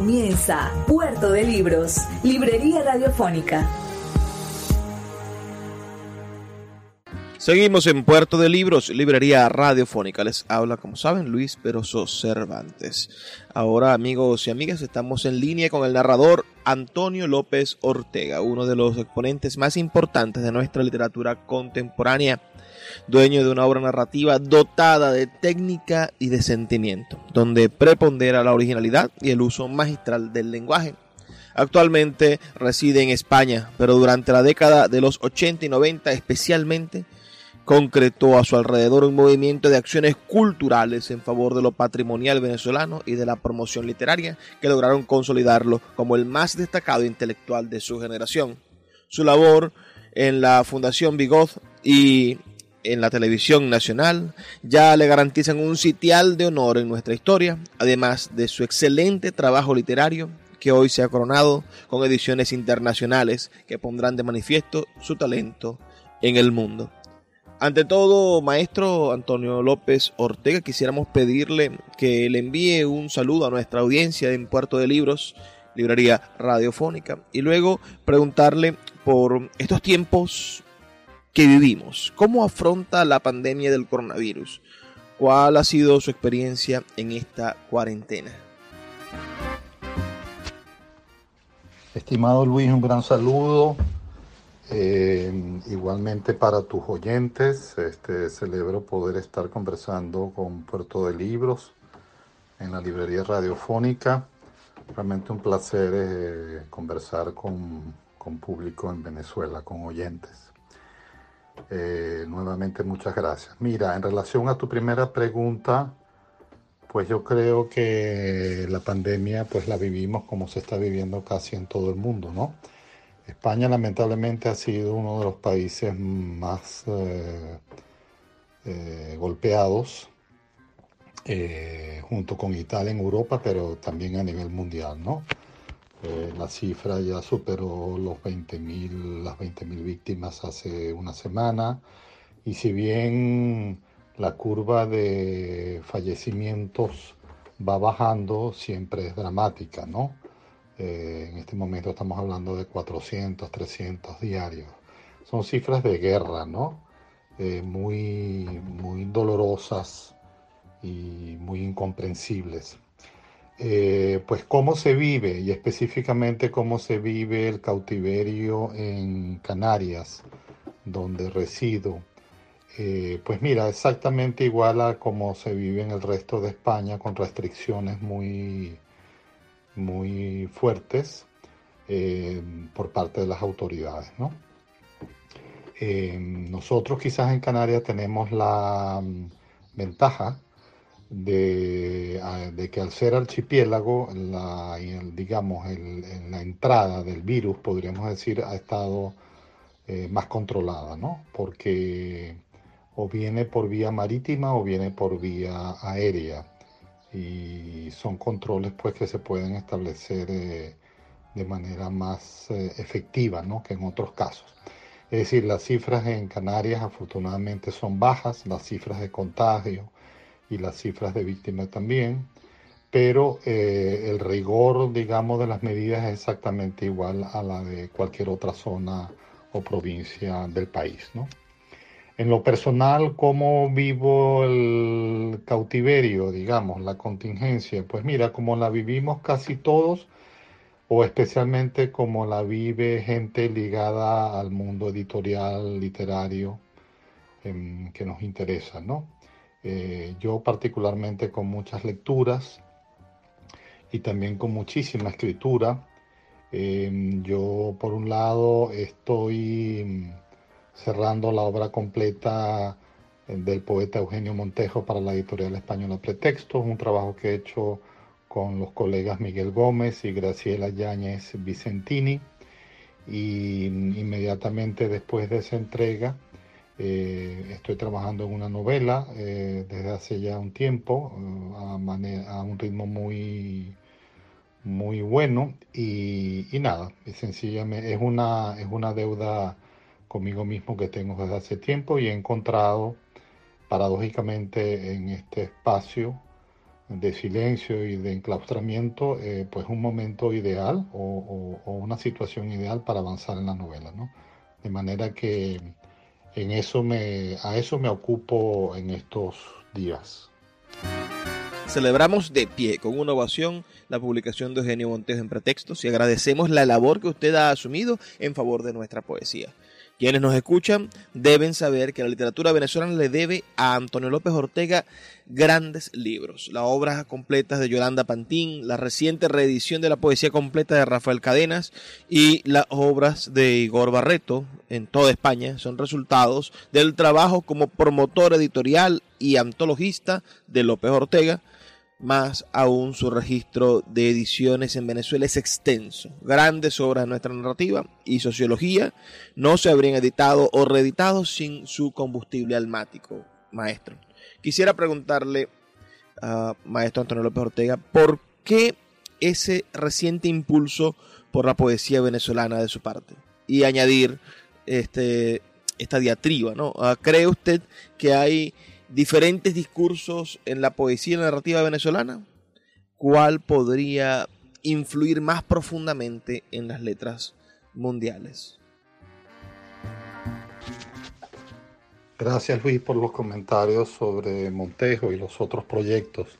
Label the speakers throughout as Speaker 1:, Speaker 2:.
Speaker 1: Comienza Puerto de Libros, Librería Radiofónica.
Speaker 2: Seguimos en Puerto de Libros, Librería Radiofónica. Les habla, como saben, Luis Peroso Cervantes. Ahora, amigos y amigas, estamos en línea con el narrador Antonio López Ortega, uno de los exponentes más importantes de nuestra literatura contemporánea dueño de una obra narrativa dotada de técnica y de sentimiento, donde prepondera la originalidad y el uso magistral del lenguaje. Actualmente reside en España, pero durante la década de los 80 y 90 especialmente concretó a su alrededor un movimiento de acciones culturales en favor de lo patrimonial venezolano y de la promoción literaria que lograron consolidarlo como el más destacado intelectual de su generación. Su labor en la Fundación Bigot y en la televisión nacional ya le garantizan un sitial de honor en nuestra historia, además de su excelente trabajo literario que hoy se ha coronado con ediciones internacionales que pondrán de manifiesto su talento en el mundo. Ante todo, maestro Antonio López Ortega, quisiéramos pedirle que le envíe un saludo a nuestra audiencia en Puerto de Libros, librería radiofónica, y luego preguntarle por estos tiempos que vivimos. ¿Cómo afronta la pandemia del coronavirus? ¿Cuál ha sido su experiencia en esta cuarentena?
Speaker 3: Estimado Luis, un gran saludo. Eh, igualmente para tus oyentes, este, celebro poder estar conversando con Puerto de Libros en la librería radiofónica. Realmente un placer eh, conversar con, con público en Venezuela, con oyentes. Eh, nuevamente muchas gracias. Mira, en relación a tu primera pregunta, pues yo creo que la pandemia pues la vivimos como se está viviendo casi en todo el mundo, ¿no? España lamentablemente ha sido uno de los países más eh, eh, golpeados junto con Italia en Europa, pero también a nivel mundial, ¿no? Eh, la cifra ya superó los 20.000, las 20.000 víctimas hace una semana. Y si bien la curva de fallecimientos va bajando, siempre es dramática, ¿no? Eh, en este momento estamos hablando de 400, 300 diarios. Son cifras de guerra, ¿no? Eh, muy, muy dolorosas y muy incomprensibles. Eh, pues cómo se vive y específicamente cómo se vive el cautiverio en Canarias, donde resido. Eh, pues mira, exactamente igual a cómo se vive en el resto de España, con restricciones muy, muy fuertes eh, por parte de las autoridades. nosotros quizás en Canarias tenemos la mm, ventaja de, que al ser archipiélago, la, digamos, la entrada del virus, podríamos decir, ha estado eh, más controlada, ¿no? Porque o viene por vía marítima o viene por vía aérea. Y son controles pues que se pueden establecer eh, de manera más eh, efectiva ¿no? que en otros casos. Es decir, las cifras en Canarias afortunadamente son bajas, las cifras de contagio, y las cifras de víctimas también, pero eh, el rigor, digamos, de las medidas es exactamente igual a la de cualquier otra zona o provincia del país, ¿no? En lo personal, ¿cómo vivo el cautiverio, digamos, la contingencia? Pues mira, como la vivimos casi todos, o especialmente como la vive gente ligada al mundo editorial, literario, em, que nos interesa, ¿no? Eh, yo particularmente con muchas lecturas y también con muchísima escritura. Em, yo por un lado estoy mm, cerrando la obra completa eh, del poeta Eugenio Montejo para la editorial española Pretexto, un trabajo que he hecho con los colegas Miguel Gómez y Graciela Yáñez Vicentini. Y inmediatamente después de esa entrega, eh, estoy trabajando en una novela eh, desde hace ya un tiempo, a, a, un ritmo muy, muy bueno. Y, y nada, sencillamente es una, es una deuda conmigo mismo que tengo desde hace tiempo y he encontrado paradójicamente en este espacio de silencio y de enclaustramiento, eh, pues un momento ideal o, una situación ideal para avanzar en la novela, ¿no? De manera que en eso me, a eso me ocupo en estos días.
Speaker 2: Celebramos de pie con una ovación la publicación de Eugenio Montejo en Pretextos y agradecemos la labor que usted ha asumido en favor de nuestra poesía. Quienes nos escuchan deben saber que la literatura venezolana le debe a Antonio López Ortega grandes libros. Las obras completas de Yolanda Pantín, la reciente reedición de la poesía completa de Rafael Cadenas y las obras de Igor Barreto en toda España son resultados del trabajo como promotor editorial y antologista de López Ortega más aún su registro de ediciones en Venezuela es extenso. Grandes obras de nuestra narrativa y sociología no se habrían editado o reeditado sin su combustible almático, maestro. Quisiera preguntarle a maestro Antonio López Ortega, ¿por qué ese reciente impulso por la poesía venezolana de su parte? Y añadir este, esta diatriba, ¿no? Ah, ¿Cree usted que hay diferentes discursos en la poesía narrativa venezolana, ¿cuál podría influir más profundamente en las letras mundiales?
Speaker 3: Gracias Luis por los comentarios sobre Montejo y los otros proyectos.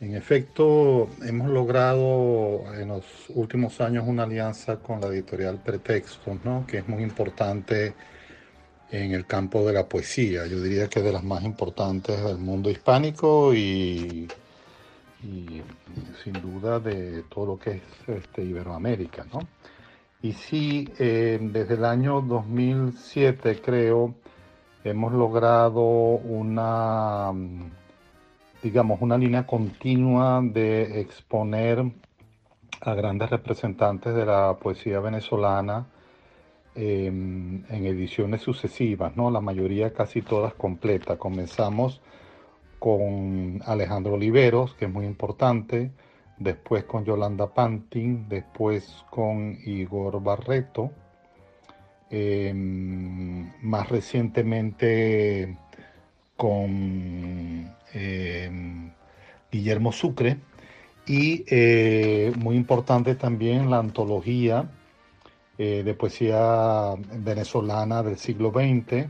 Speaker 3: En efecto, hemos logrado en los últimos años una alianza con la editorial Pretextos, ¿no? que es muy importante en el campo de la poesía. Yo diría que es de las más importantes del mundo hispánico y, sin duda de todo lo que es este, Iberoamérica. ¿no? Y sí, eh, desde el año 2007 creo, hemos logrado una, digamos, una línea continua de exponer a grandes representantes de la poesía venezolana en ediciones sucesivas, ¿no? La mayoría casi todas completas. Comenzamos con Alejandro Oliveros, que es muy importante, después con Yolanda Pantin, después con Igor Barreto, em, más recientemente con em, Guillermo Sucre y eh, muy importante también la antología eh, de poesía venezolana del siglo XX,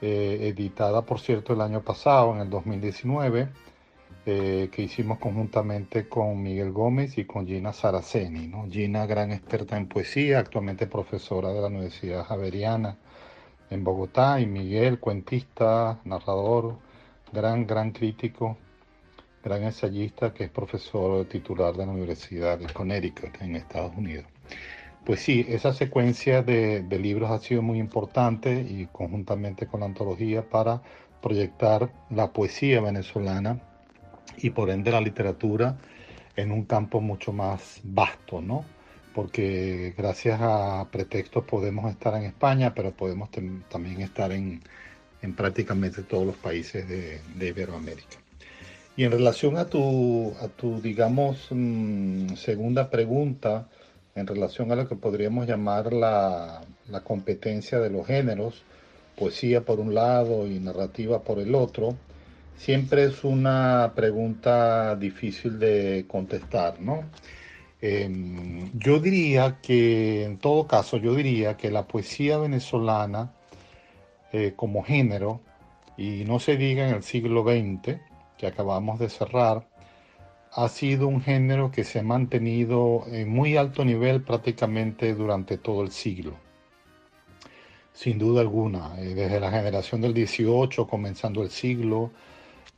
Speaker 3: eh, editada por cierto el año pasado, en el 2019, eh, que hicimos conjuntamente con Miguel Gómez y con Gina Saraceni. Gina, gran experta en poesía, actualmente profesora de la Universidad Javeriana en Bogotá, y Miguel, cuentista, narrador, gran, gran crítico, gran ensayista, que es profesor titular de la Universidad de Connecticut en Estados Unidos. Pues sí, esa secuencia de, libros ha sido muy importante y conjuntamente con la antología para proyectar la poesía venezolana y por ende la literatura en un campo mucho más vasto, ¿no? Porque gracias a pretextos podemos estar en España, pero podemos también estar en, prácticamente todos los países de, Iberoamérica. Y en relación a tu, a tu digamos, mm, segunda pregunta, en relación a lo que podríamos llamar la, competencia de los géneros, poesía por un lado y narrativa por el otro, siempre es una pregunta difícil de contestar, ¿no? Em, yo diría que, en todo caso, yo diría que la poesía venezolana eh, como género, y no se diga en el siglo XX, que acabamos de cerrar, ha sido un género que se ha mantenido en muy alto nivel prácticamente durante todo el siglo. Sin duda alguna, eh, desde la generación del 18, comenzando el siglo,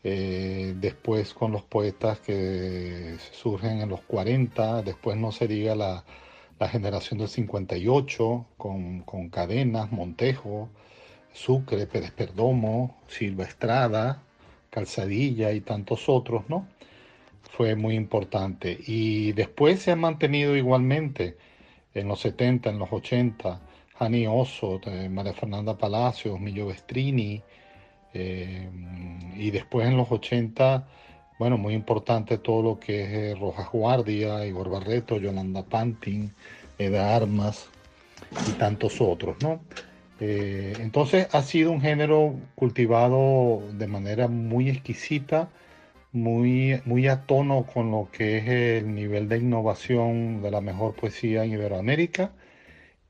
Speaker 3: eh, después con los poetas que surgen en los 40, después no se diga la, generación del 58, con, con Cadenas, Montejo, Sucre, Pérez Perdomo, Silva Estrada, Calzadilla y tantos otros, ¿no? Fue muy importante. Y después se ha mantenido igualmente en los 70, en los 80, Jani Oso, María Fernanda Palacios, Millo Vestrini, eh, y después en los 80, bueno, muy importante todo lo que es eh, Rojas Guardia, Igor Barreto, Yolanda Pantin, Eda Armas y tantos otros, ¿no? Eh, entonces ha sido un género cultivado de manera muy exquisita, muy, muy a tono con lo que es el nivel de innovación de la mejor poesía en Iberoamérica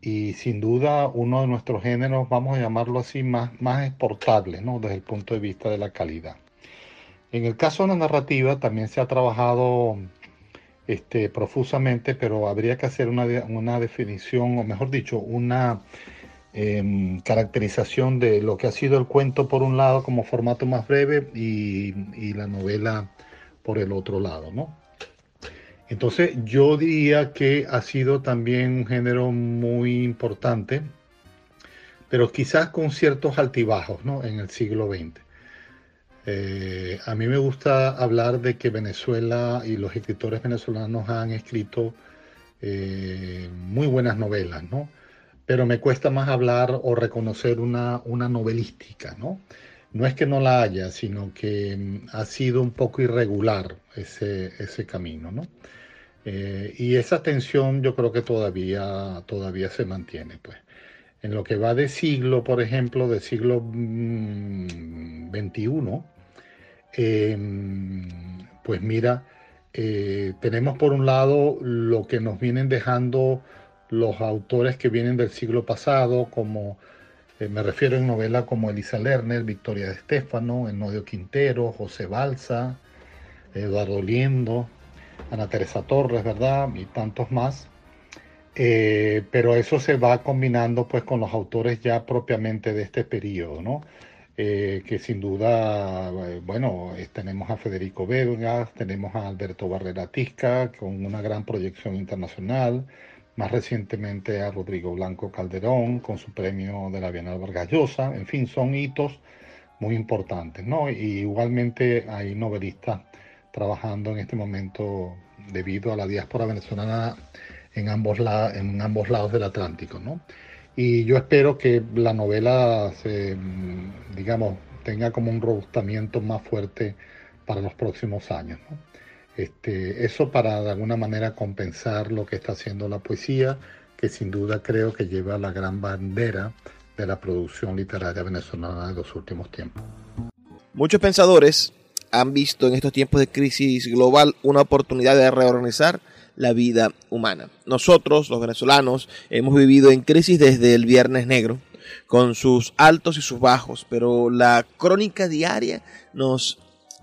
Speaker 3: y sin duda uno de nuestros géneros, vamos a llamarlo así, más, más exportable ¿no? desde el punto de vista de la calidad. En el caso de la narrativa también se ha trabajado este, profusamente, pero habría que hacer una, una definición, o mejor dicho, una Em, caracterización de lo que ha sido el cuento por un lado como formato más breve y, la novela por el otro lado, ¿no? Entonces yo diría que ha sido también un género muy importante, pero quizás con ciertos altibajos, ¿no? En el siglo XX. Eh, a mí me gusta hablar de que Venezuela y los escritores venezolanos han escrito eh, muy buenas novelas, ¿no? Pero me cuesta más hablar o reconocer una, una novelística, ¿no? No es que no la haya, sino que mm, ha sido un poco irregular ese, ese camino, ¿no? Eh, y esa tensión yo creo que todavía, todavía se mantiene, pues. En lo que va de siglo, por ejemplo, de siglo XXI, mm, em, pues mira, eh, tenemos por un lado lo que nos vienen dejando los autores que vienen del siglo pasado, como eh, me refiero en novela como Elisa Lerner, Victoria de Estefano, Enodio Quintero, José Balsa, Eduardo Liendo, Ana Teresa Torres, ¿verdad? Y tantos más. Eh, pero eso se va combinando pues con los autores ya propiamente de este periodo, ¿no? Eh, que sin duda, bueno, tenemos a Federico Vegas, tenemos a Alberto Barrera Tisca, con una gran proyección internacional, más recientemente a Rodrigo Blanco Calderón con su premio de la Bienal Vargas Llosa, en fin, son hitos muy importantes, ¿no? Y igualmente hay novelistas trabajando en este momento debido a la diáspora venezolana en ambos, en ambos lados del Atlántico, ¿no? Y yo espero que la novela, se, digamos, tenga como un robustamiento más fuerte para los próximos años. Este, eso para de alguna manera compensar lo que está haciendo la poesía, que sin duda creo que lleva la gran bandera de la producción literaria venezolana de los últimos tiempos.
Speaker 2: Muchos pensadores han visto en estos tiempos de crisis global una oportunidad de reorganizar la vida humana. Nosotros, los venezolanos, hemos vivido en crisis desde el Viernes Negro, con sus altos y sus bajos, pero la crónica diaria nos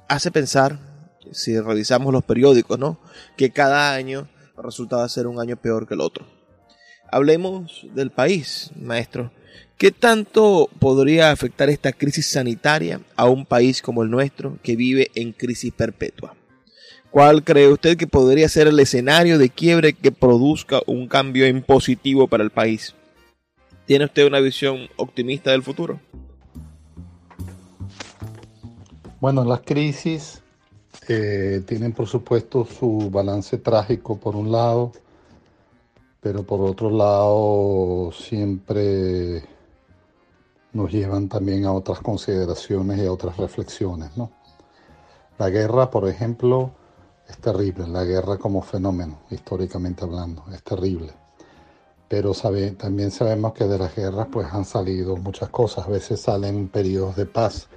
Speaker 2: hace pensar si revisamos los periódicos, ¿no? Que cada año resultaba ser un año peor que el otro. Hablemos del país, maestro. ¿Qué tanto podría afectar esta crisis sanitaria a un país como el nuestro que vive en crisis perpetua? ¿Cuál cree usted que podría ser el escenario de quiebre que produzca un cambio en positivo para el país? ¿Tiene usted una visión optimista del futuro?
Speaker 3: Bueno, las crisis tienen por supuesto su balance trágico por un lado, pero por otro lado siempre nos llevan también a otras consideraciones y a otras reflexiones. La guerra, por ejemplo, es terrible, la guerra como fenómeno, históricamente hablando, es terrible. Pero también sabemos que de las guerras pues han salido muchas cosas, a veces salen periodos de paz,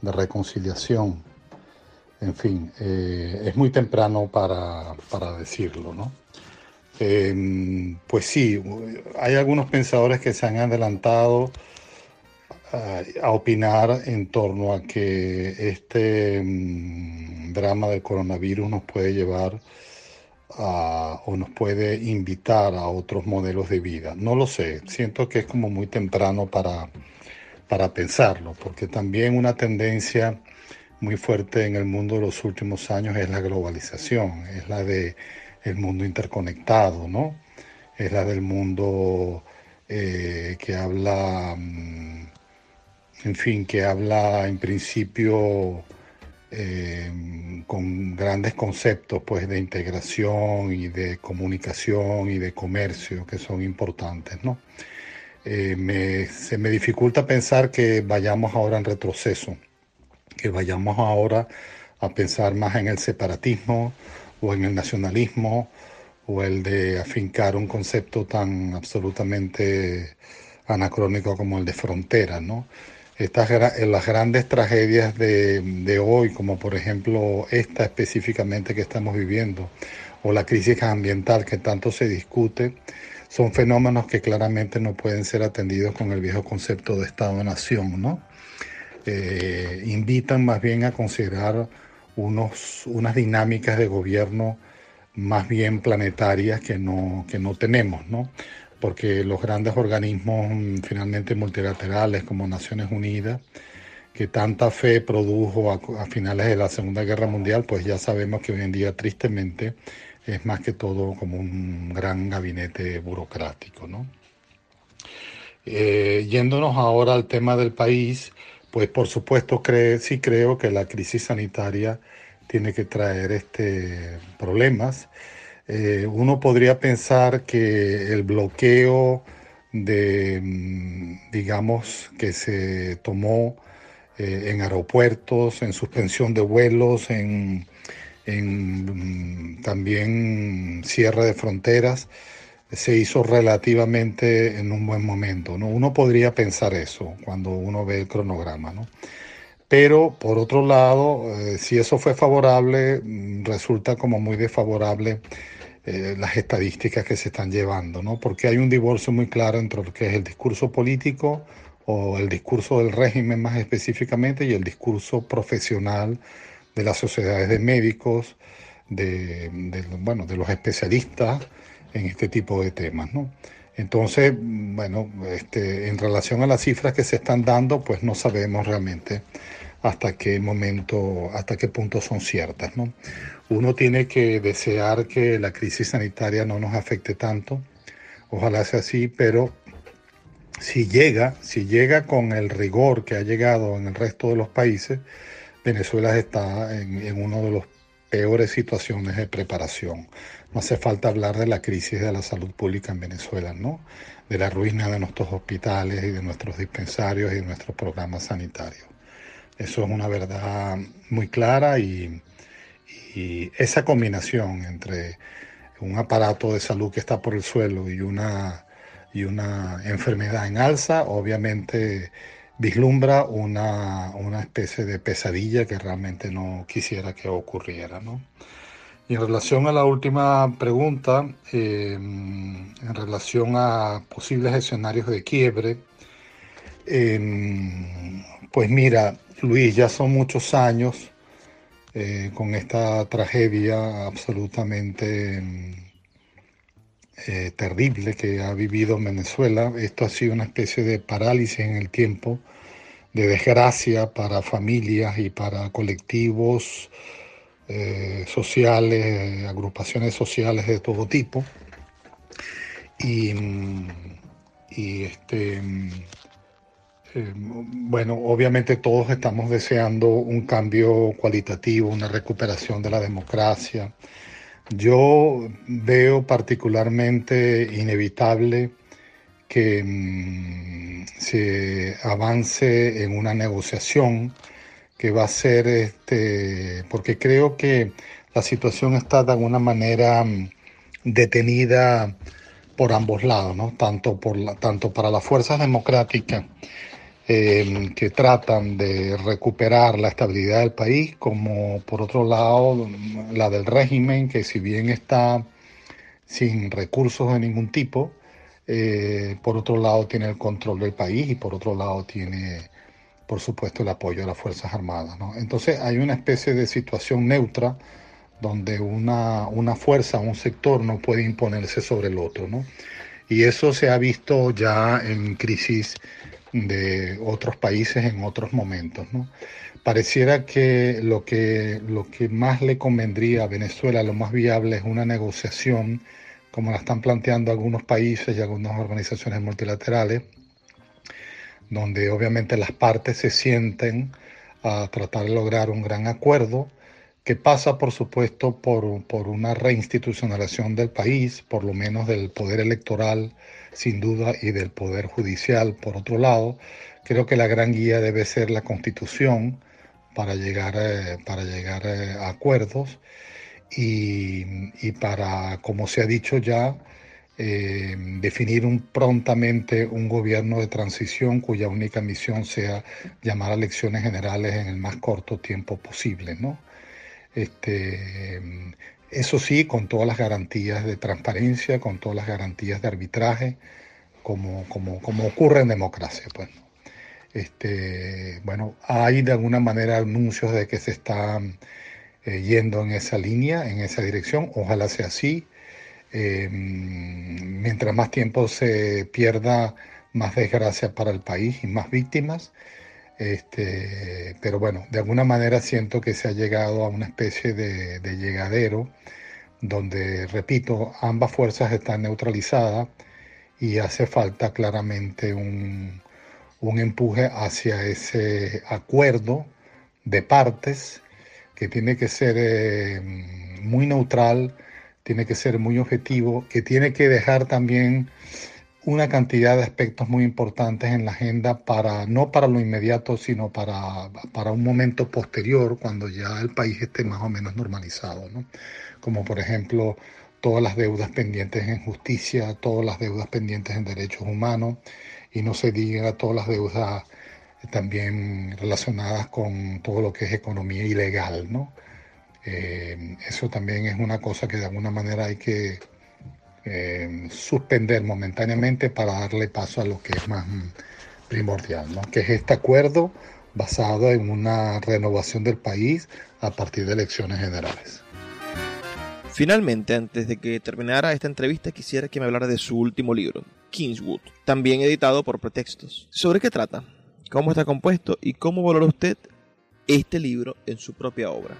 Speaker 3: de reconciliación, en fin, eh, es muy temprano para, decirlo, ¿no? Em, pues sí, hay algunos pensadores que se han adelantado a, opinar en torno a que este mm, drama del coronavirus nos puede llevar a, o nos puede invitar a otros modelos de vida. No lo sé, siento que es como muy temprano para, para pensarlo, porque también una tendencia muy fuerte en el mundo de los últimos años es la globalización, es la de mundo interconectado, ¿no? Es la del mundo eh, que habla, mm, en fin, que habla en principio eh, con grandes conceptos pues, de integración y de comunicación y de comercio que son importantes. ¿no? Eh, se me dificulta pensar que vayamos ahora en retroceso, que vayamos ahora a pensar más en el separatismo o en el nacionalismo o el de afincar un concepto tan absolutamente anacrónico como el de frontera, ¿no? Estas, las grandes tragedias de, de, hoy, como por ejemplo esta específicamente que estamos viviendo, o la crisis ambiental que tanto se discute, son fenómenos que claramente no pueden ser atendidos con el viejo concepto de Estado-Nación, ¿no? Eh, invitan más bien a considerar unos, unas dinámicas de gobierno más bien planetarias que no, que no tenemos, ¿no? porque los grandes organismos mm, finalmente multilaterales como Naciones Unidas, que tanta fe produjo a, finales de la Segunda Guerra Mundial, pues ya sabemos que hoy en día tristemente es más que todo como un gran gabinete burocrático. ¿no? Eh, yéndonos ahora al tema del país, pues por supuesto sí creo que la crisis sanitaria tiene que traer este, problemas. Eh, uno podría pensar que el bloqueo de, mm, digamos, que se tomó eh, en aeropuertos, en suspensión de vuelos, en, mm, también cierre de fronteras, se hizo relativamente en un buen momento. ¿no? Uno podría pensar eso cuando uno ve el cronograma. ¿no? Pero por otro lado, eh, si eso fue favorable, mm, resulta como muy desfavorable eh, las estadísticas que se están llevando, ¿no? Porque hay un divorcio muy claro entre lo que es el discurso político o el discurso del régimen más específicamente y el discurso profesional de las sociedades de médicos, de, bueno, de los especialistas en este tipo de temas, ¿no? Entonces, bueno, este, en relación a las cifras que se están dando, pues no sabemos realmente hasta qué momento, hasta qué punto son ciertas. ¿no? Uno tiene que desear que la crisis sanitaria no nos afecte tanto, ojalá sea así, pero si llega, si llega con el rigor que ha llegado en el resto de los países, Venezuela está en, en una de las peores situaciones de preparación. No hace falta hablar de la crisis de la salud pública en Venezuela, ¿no? De la ruina de nuestros hospitales y de nuestros dispensarios y de nuestros programas sanitarios. Eso es una verdad muy clara y, esa combinación entre un aparato de salud que está por el suelo y una, y una enfermedad en alza, obviamente vislumbra una, especie de pesadilla que realmente no quisiera que ocurriera. Y en relación a la última pregunta, em, en relación a posibles escenarios de quiebre, em, pues mira, Luis, ya son muchos años eh, con esta tragedia absolutamente mm, eh, terrible que ha vivido Venezuela. Esto ha sido una especie de parálisis en el tiempo, de desgracia para familias y para colectivos eh, sociales, agrupaciones sociales de todo tipo. Y, mm, y este mm, eh, bueno, obviamente todos estamos deseando un cambio cualitativo, una recuperación de la democracia. Yo veo particularmente inevitable que mm, se avance en una negociación que va a ser, este, porque creo que la situación está de alguna manera mm, detenida por ambos lados, ¿no? tanto, por la, tanto para las fuerzas democráticas Em, que tratan de recuperar la estabilidad del país, como por otro lado la del régimen, que si bien está sin recursos de ningún tipo, eh, por otro lado tiene el control del país y por otro lado tiene, por supuesto, el apoyo a las Fuerzas Armadas. Entonces hay una especie de situación neutra donde una, una fuerza, un sector no puede imponerse sobre el otro. ¿no? Y eso se ha visto ya en crisis de otros países en otros momentos. ¿no? Pareciera que lo, que lo que más le convendría a Venezuela, lo más viable, es una negociación, como la están planteando algunos países y algunas organizaciones multilaterales, donde obviamente las partes se sienten a tratar de lograr un gran acuerdo que pasa, por supuesto, por, por, una reinstitucionalización del país, por lo menos del poder electoral, sin duda, y del poder judicial, por otro lado. Creo que la gran guía debe ser la constitución para llegar, eh, para llegar eh, a acuerdos y, y, para, como se ha dicho ya, eh, definir un, prontamente un gobierno de transición cuya única misión sea llamar a elecciones generales en el más corto tiempo posible, ¿no? Este, eso sí, con todas las garantías de transparencia, con todas las garantías de arbitraje, como, como, como ocurre en democracia. Pues. Este, bueno, hay de alguna manera anuncios de que se está eh, yendo en esa línea, en esa dirección. Ojalá sea así. Eh, mientras más tiempo se pierda, más desgracia para el país y más víctimas. Este, pero bueno, de alguna manera siento que se ha llegado a una especie de, llegadero donde, repito, ambas fuerzas están neutralizadas y hace falta claramente un, empuje hacia ese acuerdo de partes que tiene que ser eh, muy neutral, tiene que ser muy objetivo, que tiene que dejar también una cantidad de aspectos muy importantes en la agenda para no para lo inmediato, sino para, para un momento posterior, cuando ya el país esté más o menos normalizado, ¿no? Como por ejemplo todas las deudas pendientes en justicia, todas las deudas pendientes en derechos humanos y no se diga todas las deudas también relacionadas con todo lo que es economía ilegal, ¿no? Eh, eso también es una cosa que de alguna manera hay que eh, suspender momentáneamente para darle paso a lo que es más primordial, ¿no? que es este acuerdo basado en una renovación del país a partir de elecciones generales.
Speaker 2: Finalmente, antes de que terminara esta entrevista, quisiera que me hablara de su último libro, Kingswood, también editado por Pretextos. ¿Sobre qué trata? ¿Cómo está compuesto? ¿Y cómo valora usted este libro en su propia obra?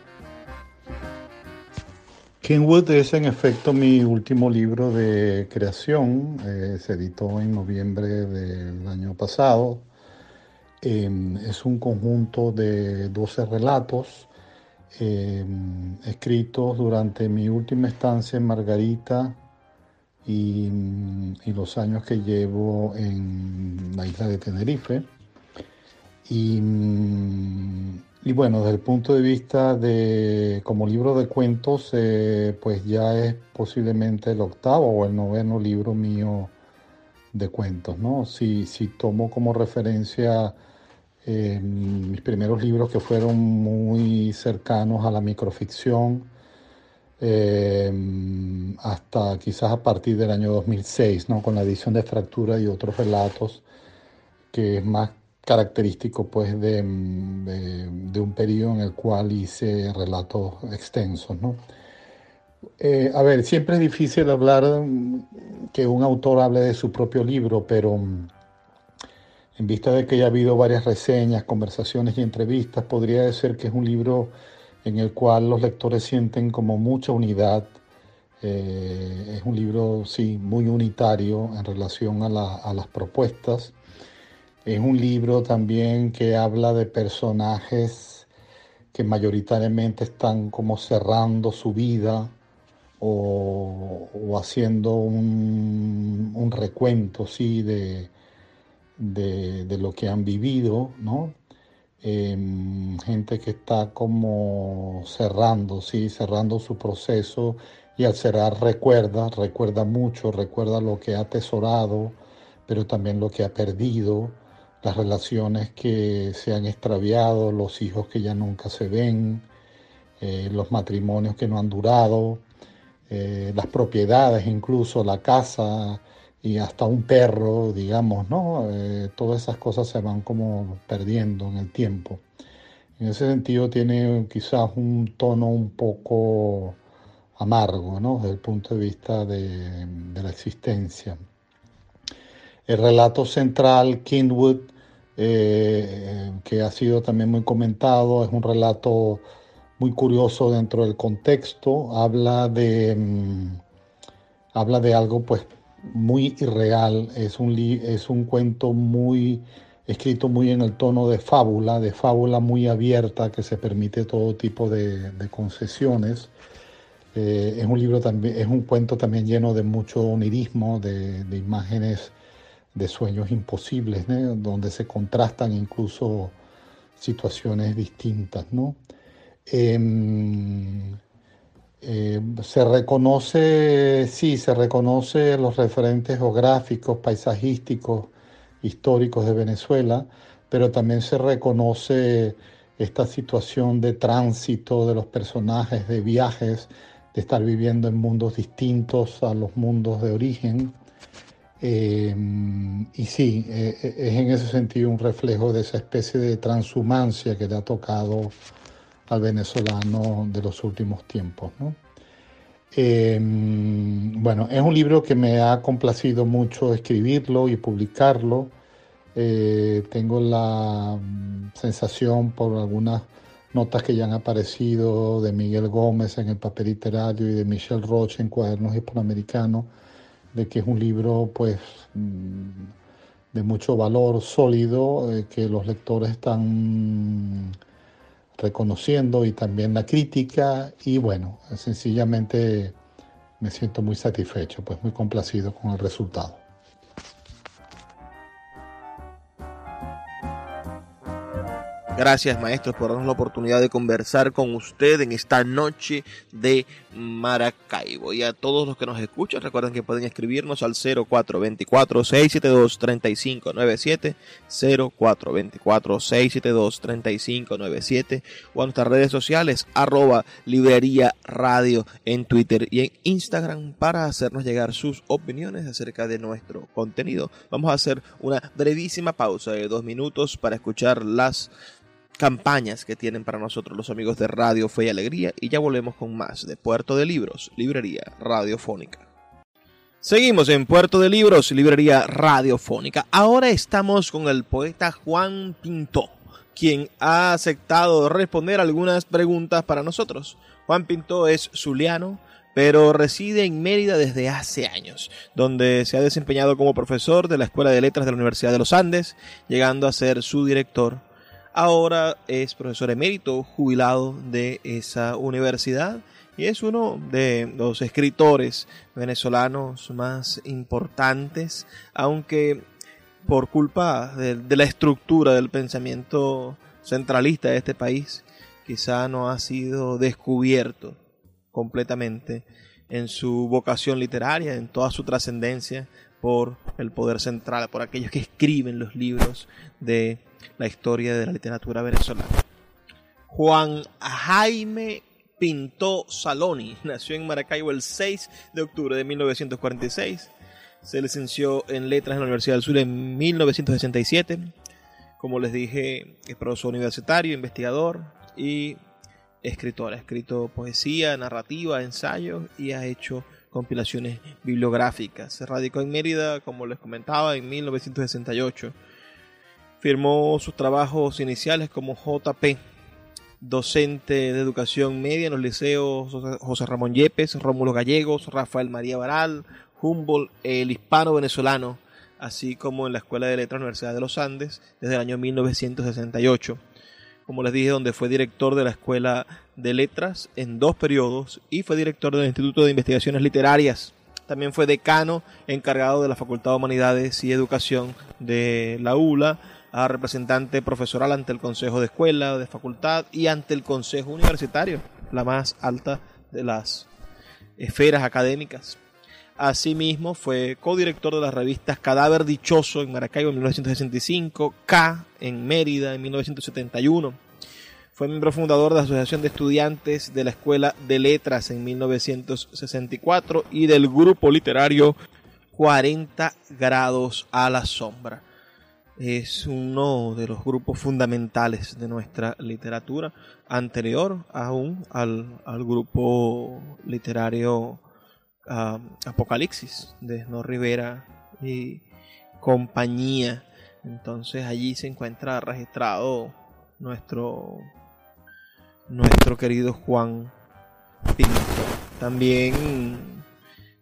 Speaker 3: Kingwood es en efecto mi último libro de creación, eh, se editó en noviembre del año pasado. Em, es un conjunto de 12 relatos em, escritos durante mi última estancia en Margarita y, y, los años que llevo en la isla de Tenerife. Y y bueno, desde el punto de vista de como libro de cuentos, eh, pues ya es posiblemente el octavo o el noveno libro mío de cuentos, ¿no? Si, si tomo como referencia eh, mis primeros libros que fueron muy cercanos a la microficción, eh, hasta quizás a partir del año 2006, ¿no? Con la edición de Fractura y otros relatos, que es más característico pues de, un periodo en el cual hice relatos extensos. ¿no? Eh, a ver, siempre es difícil hablar mm, que un autor hable de su propio libro, pero mm, en vista de que ya ha habido varias reseñas, conversaciones y entrevistas, podría decir que es un libro en el cual los lectores sienten como mucha unidad. Eh, es un libro, sí, muy unitario en relación a las propuestas. Es un libro también que habla de personajes que mayoritariamente están como cerrando su vida o, haciendo un, recuento ¿sí? de, de, lo que han vivido, ¿no? Em, gente que está como cerrando, ¿sí? cerrando su proceso y al cerrar recuerda, recuerda mucho, recuerda lo que ha atesorado, pero también lo que ha perdido las relaciones que se han extraviado, los hijos que ya nunca se ven, eh, los matrimonios que no han durado, eh, las propiedades, incluso la casa y hasta un perro, digamos, ¿no? Eh, todas esas cosas se van como perdiendo en el tiempo. En ese sentido tiene quizás un tono un poco amargo, ¿no? Desde el punto de vista de la existencia. El relato central, Kingwood, eh, que ha sido también muy comentado, es un relato muy curioso dentro del contexto, habla de, mm, habla de algo pues muy irreal, es un, es un cuento muy escrito muy en el tono de fábula, de fábula muy abierta que se permite todo tipo de, concesiones. Eh, es un libro también, es un cuento también lleno de mucho onirismo, de, imágenes de sueños imposibles, donde se contrastan incluso situaciones distintas. ¿no? Em, eh, se reconoce, sí, se reconoce los referentes geográficos, paisajísticos, históricos de Venezuela, pero también se reconoce esta situación de tránsito de los personajes, de viajes, de estar viviendo en mundos distintos a los mundos de origen. Eh, y sí, eh, es en ese sentido un reflejo de esa especie de transhumancia que le ha tocado al venezolano de los últimos tiempos. Eh, bueno, es un libro que me ha complacido mucho escribirlo y publicarlo. Eh, tengo la mm, sensación por algunas notas que ya han aparecido de Miguel Gómez en el papel literario y de Michelle Roche en Cuadernos Hispanoamericanos, de que es un libro pues mm, de mucho valor sólido, eh, que los lectores están reconociendo y también la crítica y bueno, sencillamente me siento muy satisfecho, pues muy complacido con el resultado.
Speaker 2: Gracias, maestros, por darnos la oportunidad de conversar con usted en esta noche de Maracaibo. Y a todos los que nos escuchan, recuerden que pueden escribirnos al 0424-672-3597, 0424-672-3597 o a nuestras redes sociales, arroba librería radio en Twitter y en Instagram para hacernos llegar sus opiniones acerca de nuestro contenido. Vamos a hacer una brevísima pausa de dos minutos para escuchar las campañas que tienen para nosotros los amigos de Radio Fe y Alegría y ya volvemos con más de Puerto de Libros, Librería Radiofónica. Seguimos en Puerto de Libros, Librería Radiofónica. Ahora estamos con el poeta Juan Pinto, quien ha aceptado responder algunas preguntas para nosotros. Juan Pinto es zuliano, pero reside en Mérida desde hace años, donde se ha desempeñado como profesor de la Escuela de Letras de la Universidad de los Andes, llegando a ser su director Ahora es profesor emérito jubilado de esa universidad y es uno de los escritores venezolanos más importantes, aunque por culpa de, la estructura del pensamiento centralista de este país, quizá no ha sido descubierto completamente en su vocación literaria, en toda su trascendencia por el poder central, por aquellos que escriben los libros de la historia de la literatura venezolana. Juan Jaime Pinto Saloni nació en Maracaibo el 6 de octubre de 1946. Se licenció en Letras en la Universidad del Sur en 1967. Como les dije, es profesor universitario, investigador y escritor. Ha escrito poesía, narrativa, ensayos y ha hecho compilaciones bibliográficas. Se radicó en Mérida, como les comentaba, en 1968 Firmó sus trabajos iniciales como JP, docente de educación media en los liceos José Ramón Yepes, Rómulo Gallegos, Rafael María Baral, Humboldt, el hispano venezolano, así como en la Escuela de Letras Universidad de los Andes desde el año 1968. Como les dije, donde fue director de la Escuela de Letras en dos periodos y fue director del Instituto de Investigaciones Literarias. También fue decano encargado de la Facultad de Humanidades y Educación de la ULA a representante profesoral ante el Consejo de Escuela, de Facultad y ante el Consejo Universitario, la más alta de las esferas académicas. Asimismo, fue codirector de las revistas Cadáver Dichoso en Maracaibo en 1965, K en Mérida en 1971. Fue miembro fundador de la Asociación de Estudiantes de la Escuela de Letras en 1964 y del grupo literario 40 grados a la sombra es uno de los grupos fundamentales de nuestra literatura, anterior aún al, grupo literario Apocalipsis de No Rivera y compañía. Entonces allí se encuentra registrado nuestro, nuestro querido Juan Pinto. También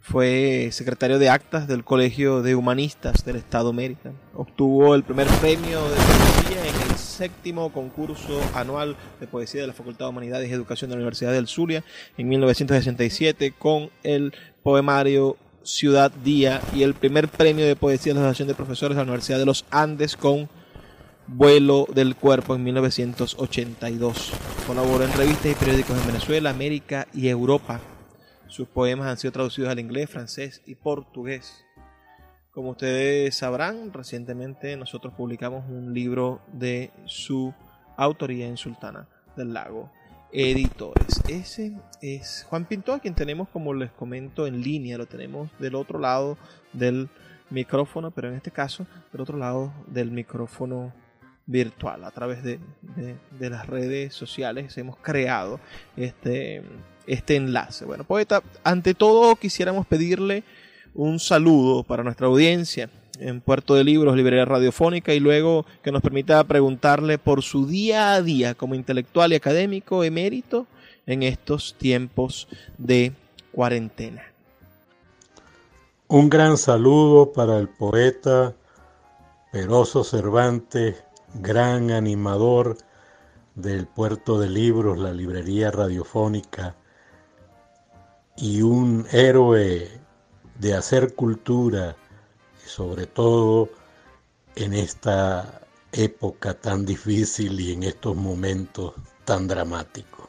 Speaker 2: fue secretario de actas del Colegio de Humanistas del Estado Mérida. Obtuvo el primer premio de poesía en el séptimo concurso anual de poesía de la Facultad de Humanidades y Educación de la Universidad del Zulia en 1967 con el poemario Ciudad Día y el primer premio de poesía de la Asociación de Profesores de la Universidad de los Andes con Vuelo del Cuerpo en 1982. Colaboró en revistas y periódicos en Venezuela, América y Europa sus poemas han sido traducidos al inglés, francés y portugués. Como ustedes sabrán, recientemente nosotros publicamos un libro de su autoría en Sultana del Lago Editores. Ese es Juan Pinto, a quien tenemos, como les comento, en línea. Lo tenemos del otro lado del micrófono, pero en este caso del otro lado del micrófono virtual. A través de, las redes sociales hemos creado este este enlace. Bueno, poeta, ante todo quisiéramos pedirle un saludo para nuestra audiencia en Puerto de Libros, Librería Radiofónica, y luego que nos permita preguntarle por su día a día como intelectual y académico emérito en estos tiempos de cuarentena.
Speaker 4: Un gran saludo para el poeta Peroso Cervantes, gran animador del Puerto de Libros, la Librería Radiofónica y un héroe de hacer cultura, sobre todo en esta época tan difícil y en estos momentos tan dramáticos.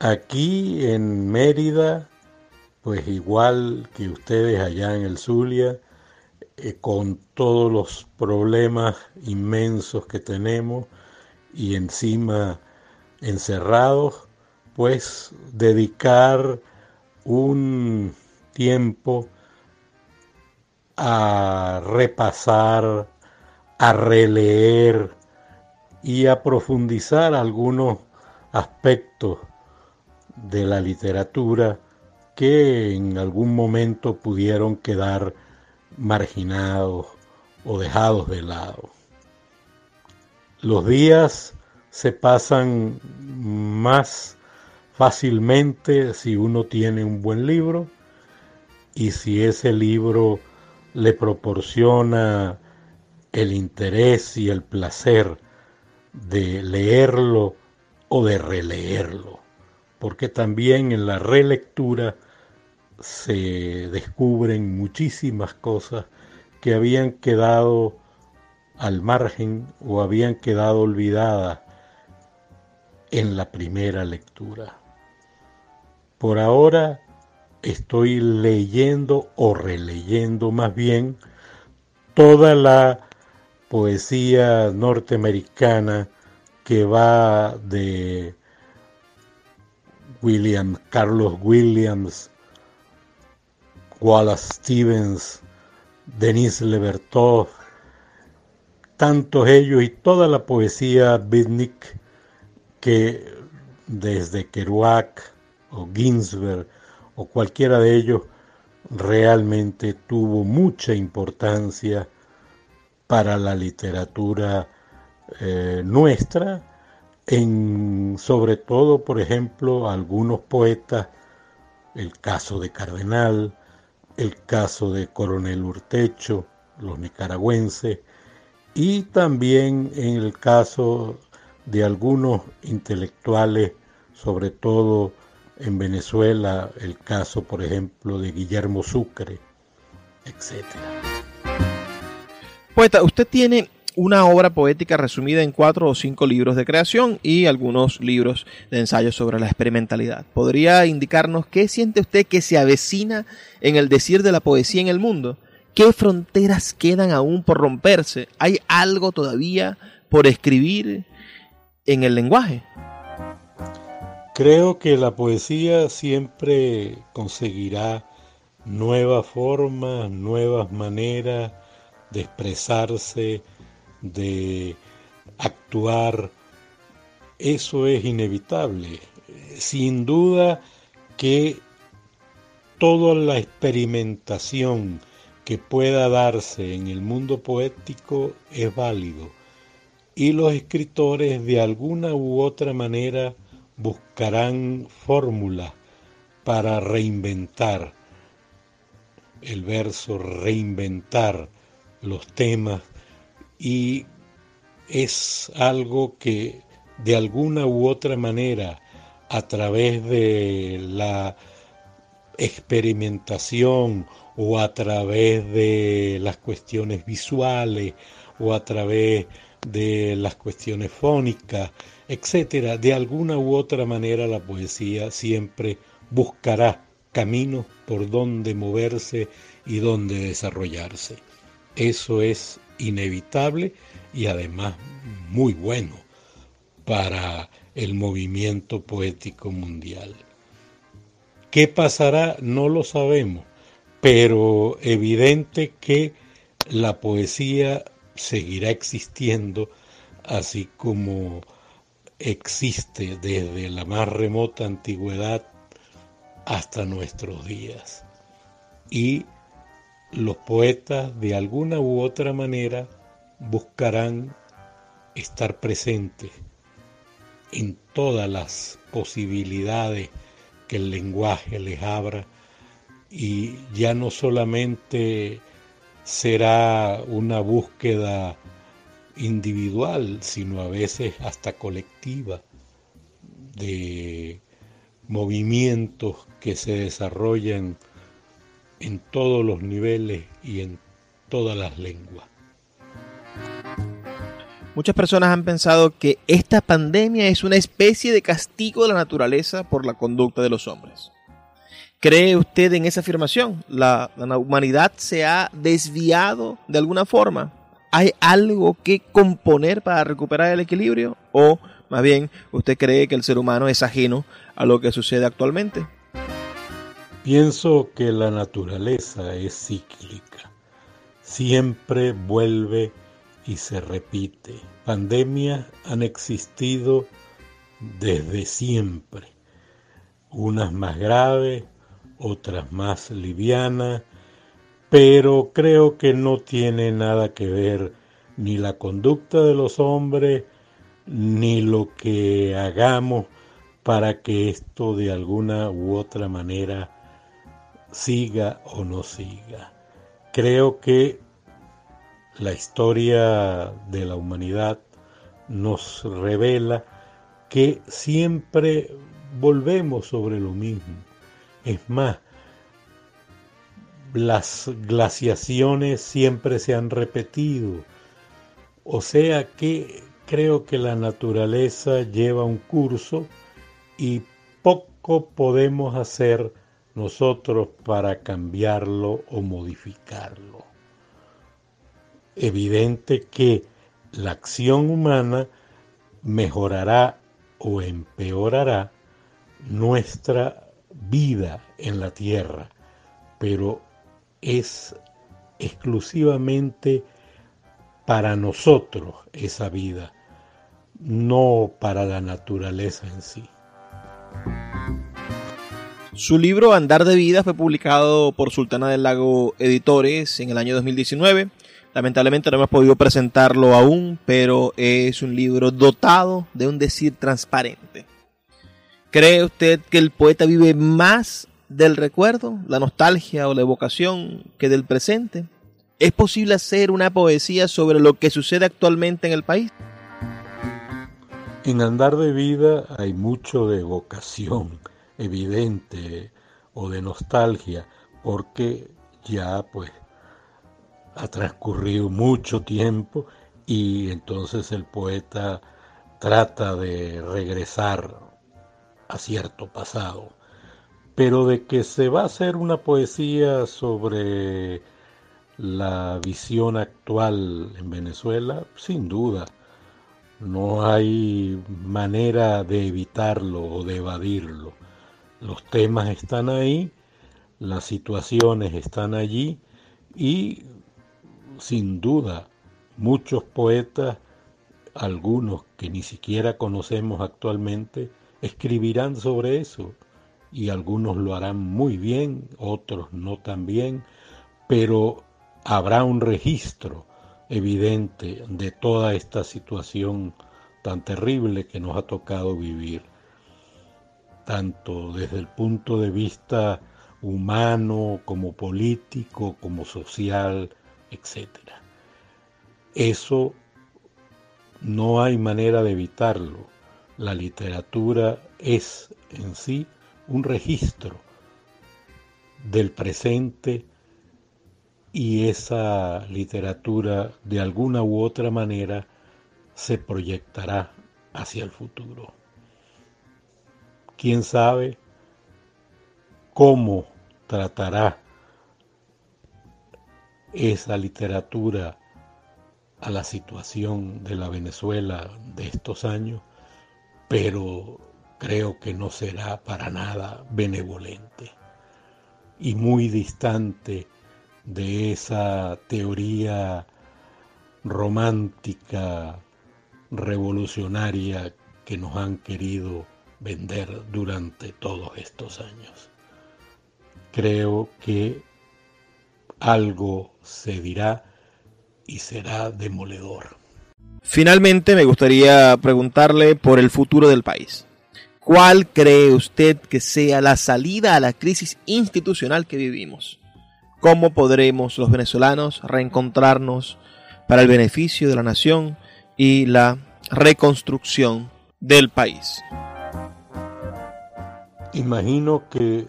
Speaker 4: Aquí en Mérida, pues igual que ustedes allá en el Zulia, eh, con todos los problemas inmensos que tenemos y encima encerrados, pues dedicar un tiempo a repasar, a releer y a profundizar algunos aspectos de la literatura que en algún momento pudieron quedar marginados o dejados de lado. Los días se pasan más fácilmente si uno tiene un buen libro y si ese libro le proporciona el interés y el placer de leerlo o de releerlo, porque también en la relectura se descubren muchísimas cosas que habían quedado al margen o habían quedado olvidadas en la primera lectura. Por ahora estoy leyendo o releyendo más bien toda la poesía norteamericana que va de William Carlos Williams, Wallace Stevens, Denis Levertov, tantos ellos y toda la poesía beatnik que desde Kerouac o Ginsberg o cualquiera de ellos realmente tuvo mucha importancia para la literatura eh, nuestra, en sobre todo, por ejemplo, algunos poetas, el caso de Cardenal, el caso de Coronel Urtecho, los nicaragüenses, y también en el caso de algunos intelectuales, sobre todo en Venezuela, el caso, por ejemplo, de Guillermo Sucre, etc.
Speaker 2: Poeta, usted tiene una obra poética resumida en cuatro o cinco libros de creación y algunos libros de ensayos sobre la experimentalidad. ¿Podría indicarnos qué siente usted que se avecina en el decir de la poesía en el mundo? ¿Qué fronteras quedan aún por romperse? ¿Hay algo todavía por escribir en el lenguaje?
Speaker 4: Creo que la poesía siempre conseguirá nuevas formas, nuevas maneras de expresarse, de actuar. Eso es inevitable. Sin duda que toda la experimentación que pueda darse en el mundo poético es válido y los escritores de alguna u otra manera buscarán fórmulas para reinventar el verso, reinventar los temas y es algo que de alguna u otra manera a través de la experimentación o a través de las cuestiones visuales o a través de las cuestiones fónicas, etcétera, de alguna u otra manera la poesía siempre buscará caminos por donde moverse y donde desarrollarse. Eso es inevitable y además muy bueno para el movimiento poético mundial. ¿Qué pasará? No lo sabemos, pero evidente que la poesía seguirá existiendo así como existe desde la más remota antigüedad hasta nuestros días. Y los poetas de alguna u otra manera buscarán estar presentes en todas las posibilidades que el lenguaje les abra y ya no solamente será una búsqueda individual, sino a veces hasta colectiva de movimientos que se desarrollan en todos los niveles y en todas las lenguas.
Speaker 2: Muchas personas han pensado que esta pandemia es una especie de castigo de la naturaleza por la conducta de los hombres. ¿Cree usted en esa afirmación? ¿La, humanidad se ha desviado de alguna forma? ¿Hay algo que componer para recuperar el equilibrio? ¿O más bien usted cree que el ser humano es ajeno a lo que sucede actualmente?
Speaker 4: Pienso que la naturaleza es cíclica. Siempre vuelve y se repite. Pandemias han existido desde siempre, unas más graves, otras más livianas, pero creo que no tiene nada que ver ni la conducta de los hombres, ni lo que hagamos para que esto de alguna u otra manera siga o no siga. Creo que la historia de la humanidad nos revela que siempre volvemos sobre lo mismo. Es más, las glaciaciones siempre se han repetido. O sea que creo que la naturaleza lleva un curso y poco podemos hacer nosotros para cambiarlo o modificarlo evidente que la acción humana mejorará o empeorará nuestra vida en la tierra, pero es exclusivamente para nosotros esa vida, no para la naturaleza en sí.
Speaker 2: Su libro Andar de Vida fue publicado por Sultana del Lago Editores en el año 2019 Lamentablemente no hemos podido presentarlo aún, pero es un libro dotado de un decir transparente. ¿Cree usted que el poeta vive más del recuerdo, la nostalgia o la evocación que del presente? ¿Es posible hacer una poesía sobre lo que sucede actualmente en el país?
Speaker 4: En Andar de Vida hay mucho de evocación evidente o de nostalgia, porque ya pues ha transcurrido mucho tiempo y entonces el poeta trata de regresar a cierto pasado. Pero de que se va a hacer una poesía sobre la visión actual en Venezuela, sin duda. No hay manera de evitarlo o de evadirlo. Los temas están ahí, las situaciones están allí y sin duda, muchos poetas, algunos que ni siquiera conocemos actualmente, escribirán sobre eso y algunos lo harán muy bien, otros no tan bien, pero habrá un registro evidente de toda esta situación tan terrible que nos ha tocado vivir, tanto desde el punto de vista humano, como político, como social, etc. Eso no hay manera de evitarlo. La literatura es en sí un registro del presente y esa literatura de alguna u otra manera se proyectará hacia el futuro. ¿Quién sabe cómo tratará esa literatura a la situación de la Venezuela de estos años, pero creo que no será para nada benevolente y muy distante de esa teoría romántica, revolucionaria que nos han querido vender durante todos estos años. Creo que algo se dirá y será demoledor.
Speaker 2: Finalmente me gustaría preguntarle por el futuro del país. ¿Cuál cree usted que sea la salida a la crisis institucional que vivimos? ¿Cómo podremos los venezolanos reencontrarnos para el beneficio de la nación y la reconstrucción del país?
Speaker 4: Imagino que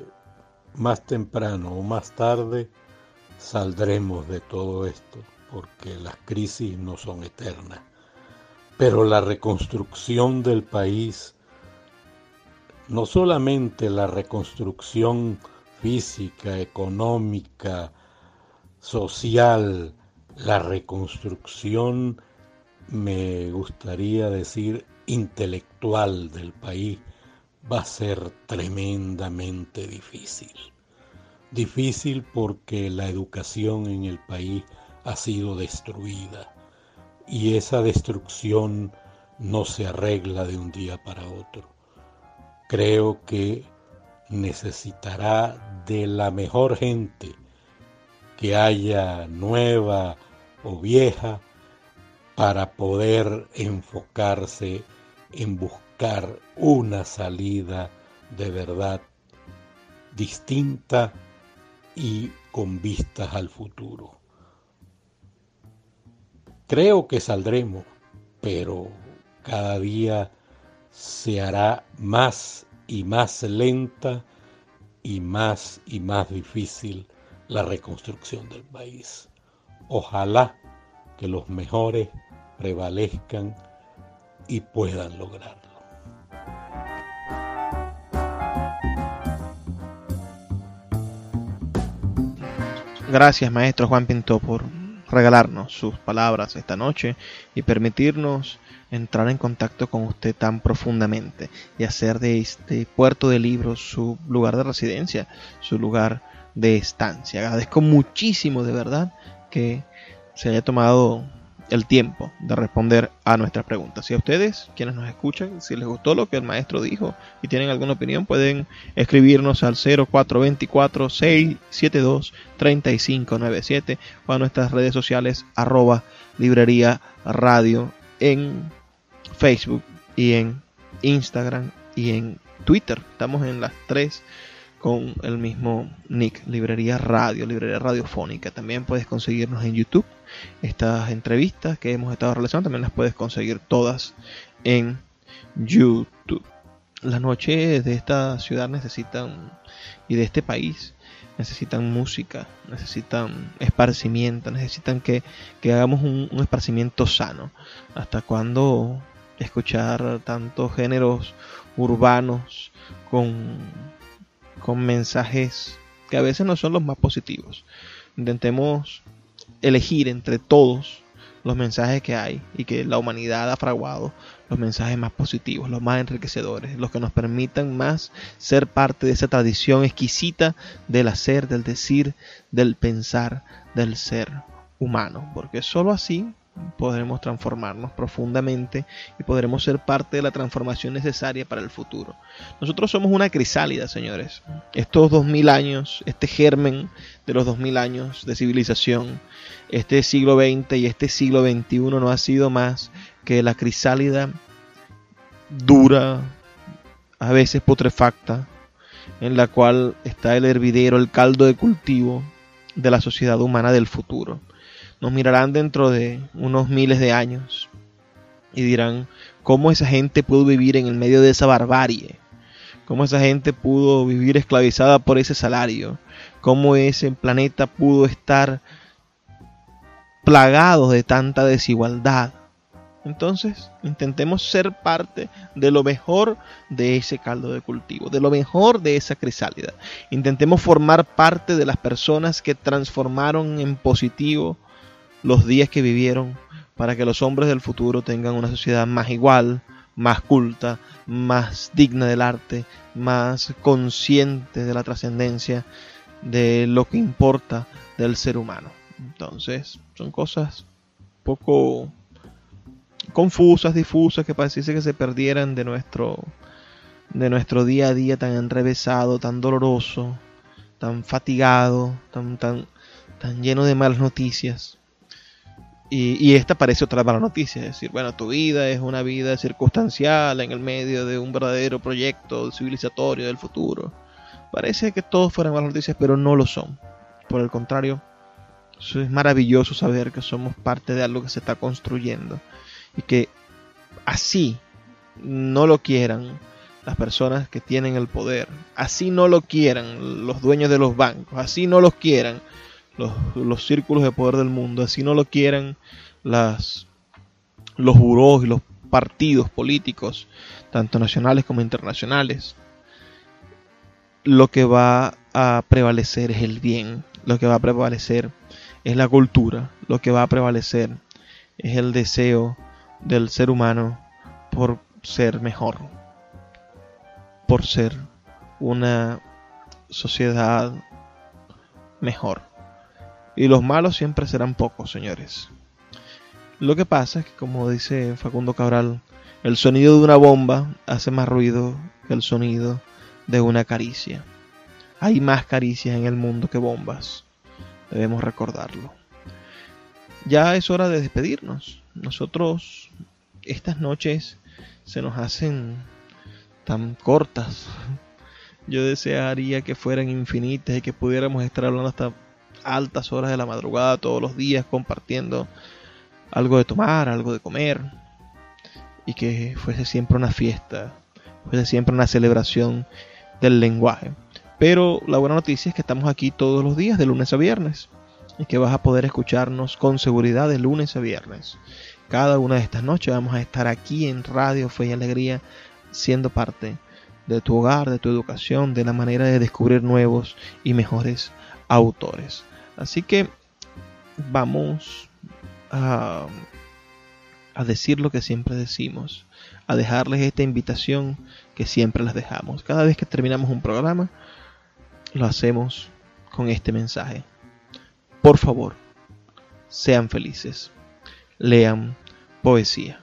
Speaker 4: más temprano o más tarde saldremos de todo esto porque las crisis no son eternas. Pero la reconstrucción del país, no solamente la reconstrucción física, económica, social, la reconstrucción, me gustaría decir, intelectual del país, va a ser tremendamente difícil. Difícil porque la educación en el país ha sido destruida y esa destrucción no se arregla de un día para otro. Creo que necesitará de la mejor gente que haya nueva o vieja para poder enfocarse en buscar una salida de verdad distinta y con vistas al futuro. Creo que saldremos, pero cada día se hará más y más lenta y más y más difícil la reconstrucción del país. Ojalá que los mejores prevalezcan y puedan lograrlo.
Speaker 2: Gracias, maestro Juan Pinto, por regalarnos sus palabras esta noche y permitirnos entrar en contacto con usted tan profundamente y hacer de este puerto de libros su lugar de residencia, su lugar de estancia. Agradezco muchísimo de verdad que se haya tomado el tiempo de responder a nuestras preguntas. Si a ustedes, quienes nos escuchan, si les gustó lo que el maestro dijo y tienen alguna opinión, pueden escribirnos al 0424-672-3597 o a nuestras redes sociales arroba librería radio en Facebook y en Instagram y en Twitter. Estamos en las tres con el mismo nick, Librería Radio, Librería Radiofónica. También puedes conseguirnos en YouTube. Estas entrevistas que hemos estado realizando también las puedes conseguir todas en YouTube. Las noches de esta ciudad necesitan, y de este país, necesitan música, necesitan esparcimiento, necesitan que, hagamos un, esparcimiento sano. ¿Hasta cuando escuchar tantos géneros urbanos con con mensajes que a veces no son los más positivos. Intentemos elegir entre todos los mensajes que hay y que la humanidad ha fraguado, los mensajes más positivos, los más enriquecedores, los que nos permitan más ser parte de esa tradición exquisita del hacer, del decir, del pensar, del ser humano, porque sólo así podremos transformarnos profundamente y podremos ser parte de la transformación necesaria para el futuro. Nosotros somos una crisálida, señores. Estos dos mil años, este germen de los dos mil años de civilización, este siglo XX y este siglo XXI no ha sido más que la crisálida dura, a veces putrefacta, en la cual está el hervidero, el caldo de cultivo de la sociedad humana del futuro. Nos mirarán dentro de unos miles de años y dirán cómo esa gente pudo vivir en el medio de esa barbarie, cómo esa gente pudo vivir esclavizada por ese salario, cómo ese planeta pudo estar plagado de tanta desigualdad. Entonces, intentemos ser parte de lo mejor de ese caldo de cultivo, de lo mejor de esa crisálida. Intentemos formar parte de las personas que transformaron en positivo los días que vivieron para que los hombres del futuro tengan una sociedad más igual, más culta, más digna del arte, más consciente de la trascendencia de lo que importa del ser humano. Entonces, son cosas poco confusas, difusas, que pareciese que se perdieran de nuestro, de nuestro día a día tan enrevesado, tan doloroso, tan fatigado, tan, tan, tan lleno de malas noticias. Y, esta parece otra mala noticia, es decir, bueno, tu vida es una vida circunstancial en el medio de un verdadero proyecto civilizatorio del futuro. Parece que todos fueran malas noticias, pero no lo son. Por el contrario, es maravilloso saber que somos parte de algo que se está construyendo y que así no lo quieran las personas que tienen el poder, así no lo quieran los dueños de los bancos, así no los quieran los, círculos de poder del mundo, así no lo quieran las, los burós y los partidos políticos, tanto nacionales como internacionales, lo que va a prevalecer es el bien, lo que va a prevalecer es la cultura, lo que va a prevalecer es el deseo del ser humano por ser mejor, por ser una sociedad mejor. Y los malos siempre serán pocos, señores. Lo que pasa es que, como dice Facundo Cabral, el sonido de una bomba hace más ruido que el sonido de una caricia. Hay más caricias en el mundo que bombas. Debemos recordarlo. Ya es hora de despedirnos. Nosotros, estas noches se nos hacen tan cortas. Yo desearía que fueran infinitas y que pudiéramos estar hablando hasta altas horas de la madrugada todos los días compartiendo algo de tomar, algo de comer y que fuese siempre una fiesta, fuese siempre una celebración del lenguaje. Pero la buena noticia es que estamos aquí todos los días de lunes a viernes y que vas a poder escucharnos con seguridad de lunes a viernes. Cada una de estas noches vamos a estar aquí en Radio Fe y Alegría siendo parte de tu hogar, de tu educación, de la manera de descubrir nuevos y mejores autores. Así que vamos a, decir lo que siempre decimos, a dejarles esta invitación que siempre les dejamos. Cada vez que terminamos un programa, lo hacemos con este mensaje. Por favor, sean felices, lean poesía.